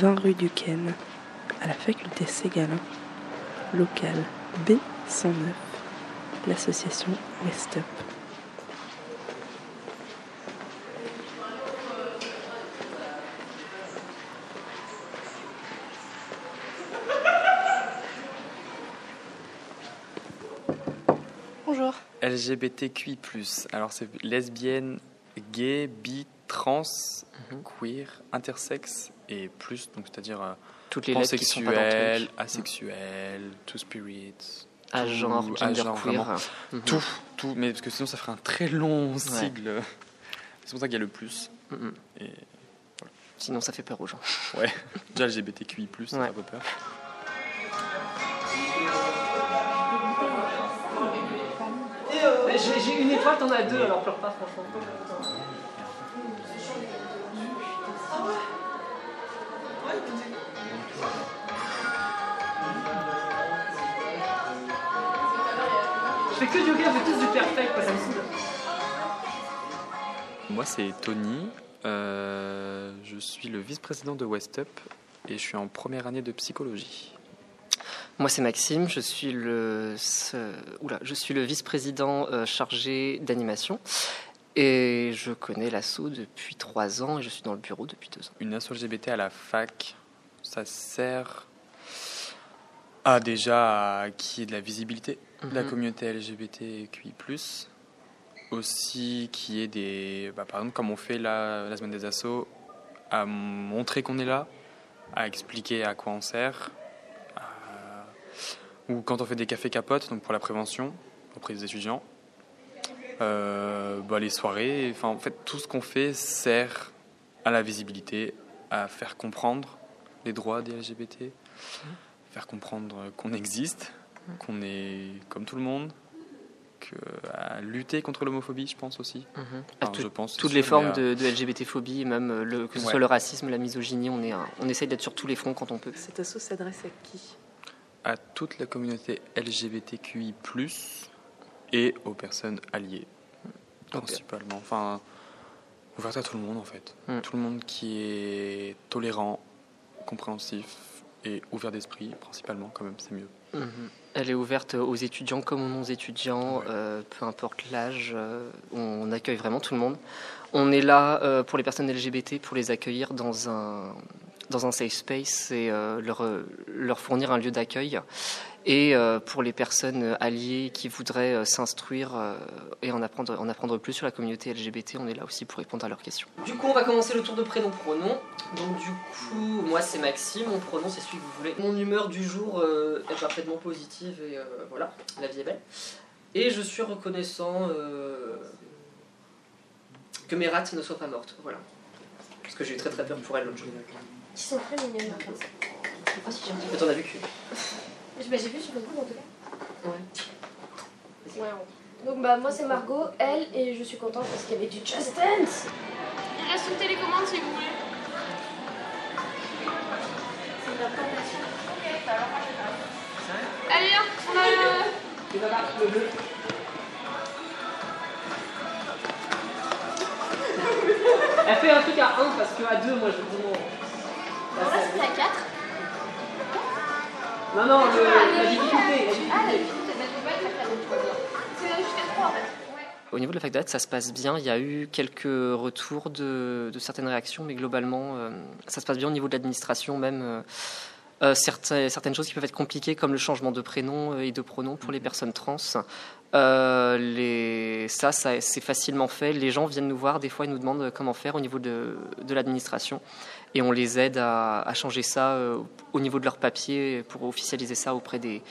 20 rue du Ken, à la faculté Ségalin, local B109, l'association West Up. Bonjour. LGBTQI+. Alors c'est lesbienne, gay, bi, trans, Mhm. queer, intersexe et plus, donc c'est-à-dire euh, Toutes les lettres qui sont pas dans asexuel, two spirit, À tout- genre, à gender genre, queer. vraiment. Mhm. tout, tout, mais parce que sinon ça ferait un très long sigle. C'est pour ça qu'il y a le plus. Mhm. Et Sinon, ça fait peur aux gens. ouais, déjà LGBTQI+, ça Ouais. fait un peu peur. J'ai une étoile, t'en as deux, alors pleure pas, franchement. Je fais que du yoga, je fais tous du perfect, quoi, ça me saoule. Moi c'est Tony, euh, je suis le vice-président de West Up et je suis en première année de psychologie. Moi, c'est Maxime, je suis le, ce- oula, je suis le vice-président euh, chargé d'animation. Et je connais l'assaut depuis trois ans et je suis dans le bureau depuis deux ans. Une asso LGBT à la fac, ça sert à déjà à qu'il y ait de la visibilité de la Mhm. communauté LGBTQI+, aussi qu'il y ait des, bah, par exemple comme on fait la, la semaine des assos, à montrer qu'on est là, à expliquer à quoi on sert, à- ou quand on fait des cafés capotes, donc pour la prévention auprès des étudiants, euh, bah, les soirées, enfin en fait tout ce qu'on fait sert à la visibilité, à faire comprendre les droits des LGBT, faire comprendre qu'on existe, qu'on est comme tout le monde, que, à lutter contre l'homophobie, je pense aussi. Enfin, tout- je pense, toutes les sûr, formes de, de LGBT-phobie, même euh, le, que ce Ouais. soit le racisme, la misogynie, on, est, un- on essaye d'être sur tous les fronts quand on peut. Cette asso s'adresse à qui? À toute la communauté LGBTQI+, et aux personnes alliées, principalement. Enfin, ouverte à tout le monde, en fait. Mm. Tout le monde qui est tolérant, compréhensif et ouvert d'esprit, principalement, quand même, c'est mieux. Mhm. Elle est ouverte aux étudiants comme aux non-étudiants, Ouais. euh, peu importe l'âge, euh, on accueille vraiment tout le monde. On est là euh, pour les personnes LGBT, pour les accueillir dans un, dans un safe space et leur, leur fournir un lieu d'accueil. Et euh, pour les personnes alliées qui voudraient euh, s'instruire euh, et en apprendre, en apprendre plus sur la communauté LGBT, on est là aussi pour répondre à leurs questions. Du coup, on va commencer le tour de prénom-pronom. Donc, du coup, moi c'est Maxime, mon pronom c'est celui que vous voulez. Mon humeur du jour euh, est parfaitement positive et euh, voilà, la vie est belle. Et je suis reconnaissant euh, que mes rats ne soient pas mortes, voilà. Parce que j'ai eu très très peur pour elles l'autre jour. Ils sont très mignonnes. Si, Mais t'en as vu que J'ai vu sur le coup en tout cas. Ouais. Ouais. Donc bah moi c'est Margot, elle, et je suis contente parce qu'il y avait du Just Dance. Il reste une télécommande si vous voulez. Allez, hop, on a le... Le bleu. Elle fait un truc à 1 parce que à 2, moi je dis Non, non, le- la difficulté. la difficulté. Ah la difficulté, je vais pas être très très C'est jusqu'à 3 en fait. Ouais. Au niveau de la fac d'art, ça se passe bien. Il y a eu quelques retours de, de certaines réactions, mais globalement, euh, ça se passe bien au niveau de l'administration, même. euh, euh, certaines, certaines choses qui peuvent être compliquées, comme le changement de prénom et de pronom pour les personnes trans. Euh, les, ça, ça c'est facilement fait. Les gens viennent nous voir, des fois, ils nous demandent comment faire au niveau de, de l'administration. Et on les aide à, changer ça euh, au niveau de leurs papiers pour officialiser ça auprès des,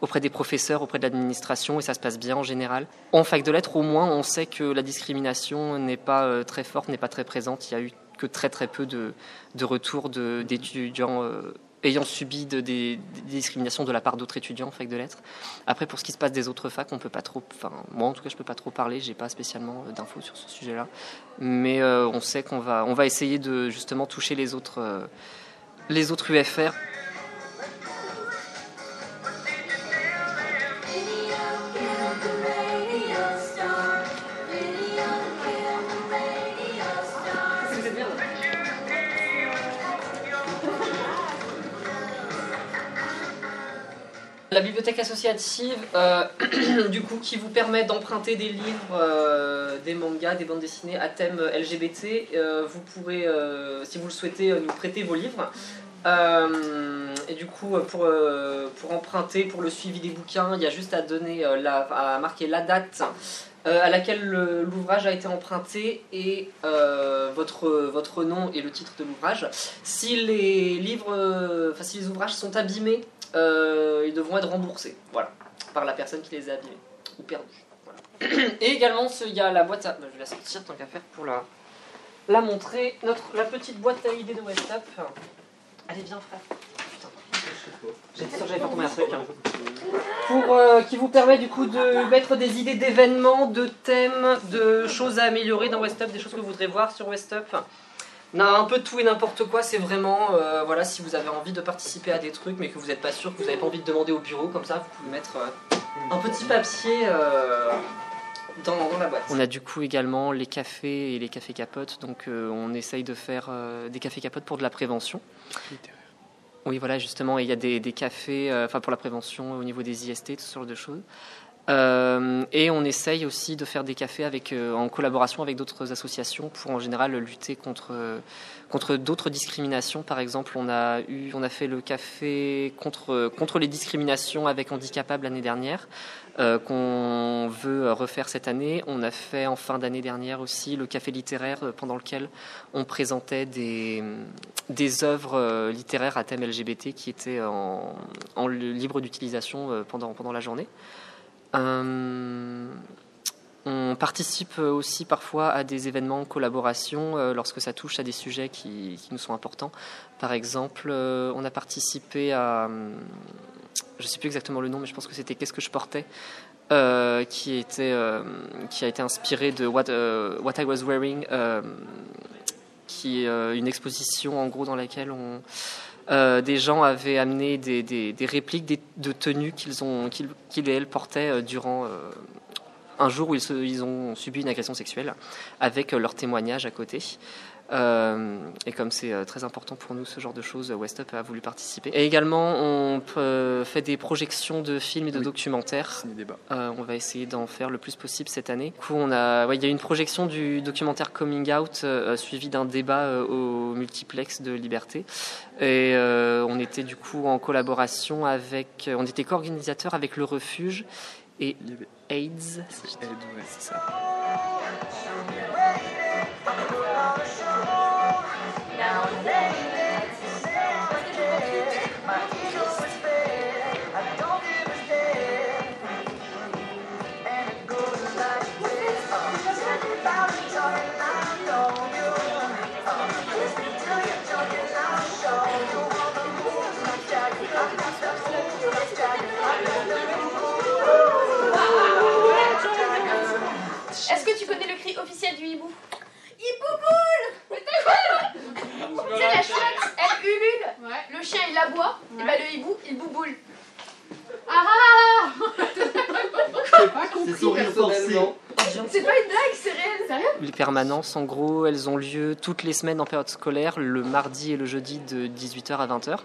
auprès des professeurs, auprès de l'administration, et ça se passe bien en général. En fac de lettres, au moins, on sait que la discrimination n'est pas euh, très forte, n'est pas très présente. Il y a eu que très très peu de, de retours d'étudiants euh, ayant subi de- des, des discriminations de la part d'autres étudiants en fac de lettres. Après, pour ce qui se passe des autres facs, on peut pas trop. Enfin, moi en tout cas, je peux pas trop parler. J'ai pas spécialement euh, d'infos sur ce sujet-là, mais euh, on sait qu'on va, on va essayer de justement toucher les autres, euh, les autres UFR associative, euh, du coup, qui vous permet d'emprunter des livres, euh, des mangas, des bandes dessinées à thème LGBT. Euh, vous pourrez, si vous le souhaitez, nous prêter vos livres. Et du coup, pour, pour emprunter, pour le suivi des bouquins, il y a juste à donner, la, à marquer la date à laquelle le- l'ouvrage a été emprunté et votre, votre nom et le titre de l'ouvrage. Si les livres, enfin si les ouvrages sont abîmés, euh, ils devront être remboursés, voilà, par la personne qui les a abîmés ou perdus. voilà. Et également, il y a la boîte à, bah, je vais la sortir tant qu'à faire pour la, la montrer. Notre, la petite boîte à idées de Westop. Allez bien, frère. J'étais sûr que j'avais pas tombé un truc. hein. Pour, euh, qui vous permet du coup de mettre des idées d'événements, de thèmes, de choses à améliorer dans Westop, des choses que vous voudrez voir sur Westop. Non, un peu tout et n'importe quoi, c'est vraiment, euh, voilà, si vous avez envie de participer à des trucs mais que vous n'êtes pas sûr, que vous n'avez pas envie de demander au bureau, comme ça vous pouvez mettre euh, un petit papier euh, dans, la boîte. On a du coup également les cafés et les cafés capotes, donc on essaye de faire des cafés capotes pour de la prévention. Oui, voilà, justement, il y a des, cafés enfin pour la prévention au niveau des IST, tout ce genre de choses. Euh, et on essaye aussi de faire des cafés avec, euh, en collaboration avec d'autres associations pour en général lutter contre, contre d'autres discriminations. Par exemple, on a, eu, on a fait le café contre, contre les discriminations avec handicapables l'année dernière, euh, qu'on veut refaire cette année. On a fait en fin d'année dernière aussi le café littéraire euh, pendant lequel on présentait des, des œuvres euh, littéraires à thème LGBT qui étaient en, en libre d'utilisation euh, pendant, pendant la journée. Euh, on participe aussi parfois à des événements en collaboration euh, lorsque ça touche à des sujets qui, nous sont importants. Par exemple, euh, on a participé à, je ne sais plus exactement le nom, mais je pense que c'était Qu'est-ce que je portais qui, a été inspiré de What, I Was Wearing, qui est une exposition en gros dans laquelle on, euh, des gens avaient amené des, des- répliques des- de tenues qu'ils et elles portaient euh, durant euh, un jour où ils, se- ils ont subi une agression sexuelle, avec leur témoignage à côté. Euh, et comme c'est euh, très important pour nous ce genre de choses, West Up a voulu participer. Et également, on euh, fait des projections de films et de Oui. documentaires. Euh, on va essayer d'en faire le plus possible cette année. Du coup, on a, ouais, il y a une projection du documentaire Coming Out euh, suivi d'un débat euh, au multiplex de Liberté. Et euh, on était du coup en collaboration avec, on était co-organisateur avec le Refuge et AIDS. Ed, ouais. C'est ça. Les permanences, en gros, elles ont lieu toutes les semaines en période scolaire, le mardi et le jeudi de 18h à 20h.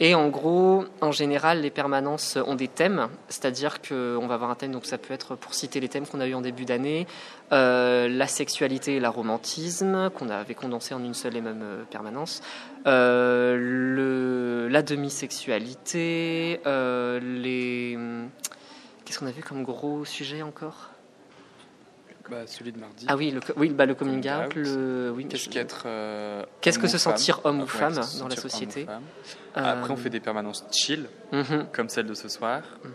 Et en gros, en général, les permanences ont des thèmes, c'est-à-dire qu'on va avoir un thème, donc ça peut être, pour citer les thèmes qu'on a eu en début d'année, euh, la sexualité et la romantisme, qu'on avait condensé en une seule et même euh, permanence, euh, la demi-sexualité, les... Qu'est-ce qu'on a vu comme gros sujet encore? Bah, celui de mardi. Ah oui, le, oui, bah, le coming out, le, oui, Qu'est-ce qu'être euh, Qu'est-ce que se sentir homme ou femme se dans la société. Euh, Après, on fait des permanences chill, mhm, comme celle de ce soir, mhm.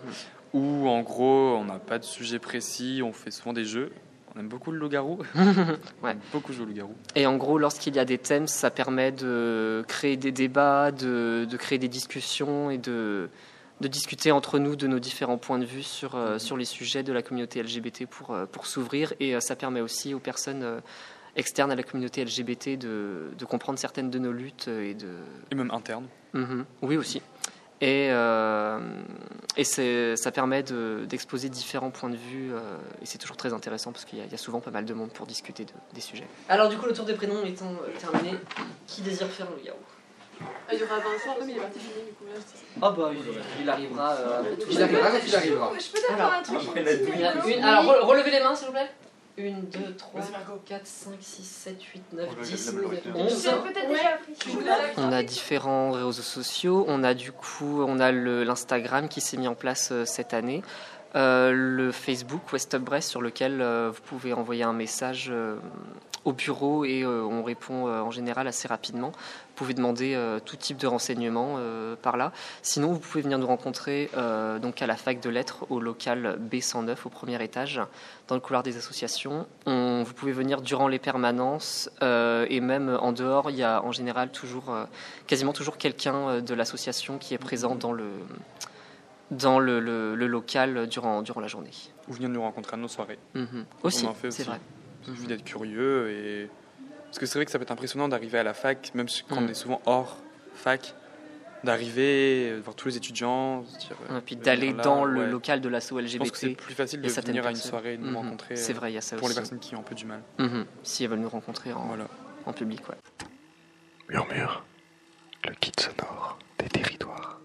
où en gros, on n'a pas de sujet précis, on fait souvent des jeux. On aime beaucoup le loup-garou. Ouais. beaucoup jouer au loup-garou. Et en gros, lorsqu'il y a des thèmes, ça permet de créer des débats, de, de créer des discussions et de, de discuter entre nous de nos différents points de vue sur, euh, sur les sujets de la communauté LGBT pour, euh, pour s'ouvrir. Et euh, ça permet aussi aux personnes euh, externes à la communauté LGBT de, de comprendre certaines de nos luttes et de, Et même interne. Mhm. Oui aussi. Et, euh, et c'est- ça permet de- d'exposer différents points de vue euh, et c'est toujours très intéressant parce qu'il y, a- il y a souvent pas mal de monde pour discuter de- des sujets. Alors du coup le tour des prénoms étant terminé, qui désire faire un loup-garou Ah, il y aura Vincent, mais il est parti du coup. Ah bah il, arrivera. Il arrivera quand il arrivera. Je peux t'avoir un truc Il une- alors re- relevez les mains s'il vous plaît. 1, 2, 3, 4, 5, 6, 7, 8, 9, 10, 11. J'ai peut-être déjà appris. On a différents réseaux sociaux. On a du coup, on a le- l'Instagram qui s'est mis en place euh, cette année. Euh, le Facebook West Brest sur lequel euh, vous pouvez envoyer un message euh, au bureau et on répond en général assez rapidement. Vous pouvez demander tout type de renseignements par là. Sinon, vous pouvez venir nous rencontrer donc à la fac de lettres au local B109 au premier étage dans le couloir des associations. On- vous pouvez venir durant les permanences et même en dehors. Il y a en général toujours, quasiment toujours quelqu'un de l'association qui est présent dans le dans le, le- le local durant durant la journée. Ou venir nous rencontrer à nos soirées. Mhm. Aussi, en fait c'est vrai. Il suffit d'être curieux et parce que c'est vrai que ça peut être impressionnant d'arriver à la fac, même si- quand Mm. on est souvent hors fac, d'arriver euh, voir tous les étudiants, dire, euh, Et puis d'aller dans le ouais. local de l'asso Je pense que c'est LGBT. plus facile de venir à une soirée et de nous Mhm. rencontrer. C'est vrai, il y a ça Pour les personnes qui ont un peu du mal. Mhm. Si elles veulent nous rencontrer en, Voilà. en public, ouais. Murmure, le kit sonore des territoires.